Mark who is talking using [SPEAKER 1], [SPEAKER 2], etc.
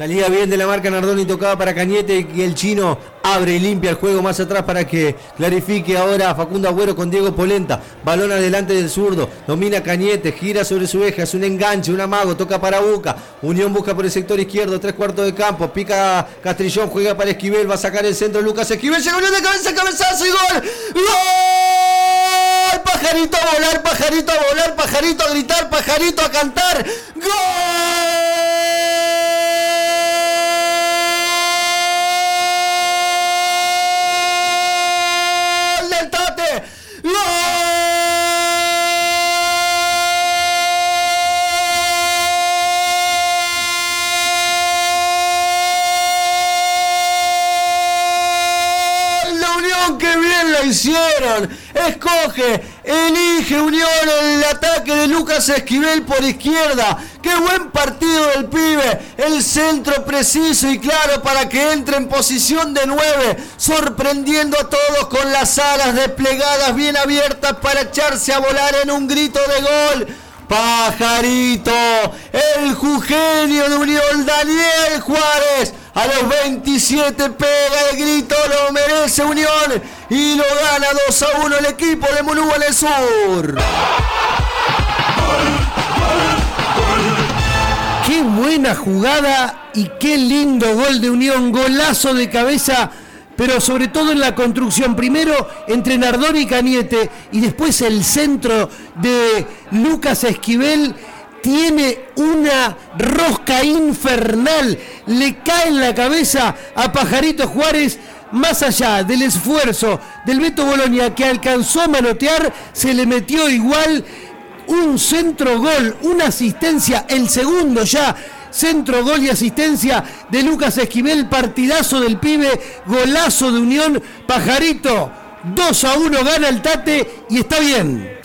[SPEAKER 1] Salía bien de la marca Nardoni, tocaba para Cañete y el chino abre y limpia el juego más atrás para que clarifique ahora Facundo Agüero con Diego Polenta. Balón adelante del zurdo, domina Cañete, gira sobre su eje, hace un enganche, un amago, toca para Buca. Unión busca por el sector izquierdo, tres cuartos de campo, pica Castrillón, juega para Esquivel, va a sacar el centro Lucas Esquivel, llegó de cabeza, cabezazo y gol. ¡Gol! Pajarito a volar, pajarito a volar, pajarito a gritar, pajarito a cantar. ¡Gol! No! Hicieron. Escoge, elige Unión el ataque de Lucas Esquivel por izquierda. Qué buen partido del pibe. El centro preciso y claro para que entre en posición de 9. Sorprendiendo a todos con las alas desplegadas bien abiertas para echarse a volar en un grito de gol. Pajarito, el jugenio de Unión, Daniel Juárez. A los 27 pega el grito, Unión y lo gana 2 a 1 el equipo de Monúa en el sur.
[SPEAKER 2] Qué buena jugada y qué lindo gol de Unión, golazo de cabeza pero sobre todo en la construcción. Primero entre Nardoni y Cañete y después el centro de Lucas Esquivel tiene una rosca infernal. Le cae en la cabeza a Pajarito Juárez. Más allá del esfuerzo del Beto Bolonia que alcanzó a manotear, se le metió igual un centro gol, una asistencia, el segundo ya centro, gol y asistencia de Lucas Esquivel, partidazo del pibe, golazo de Unión, Pajarito, 2 a 1 gana el Tate y está bien.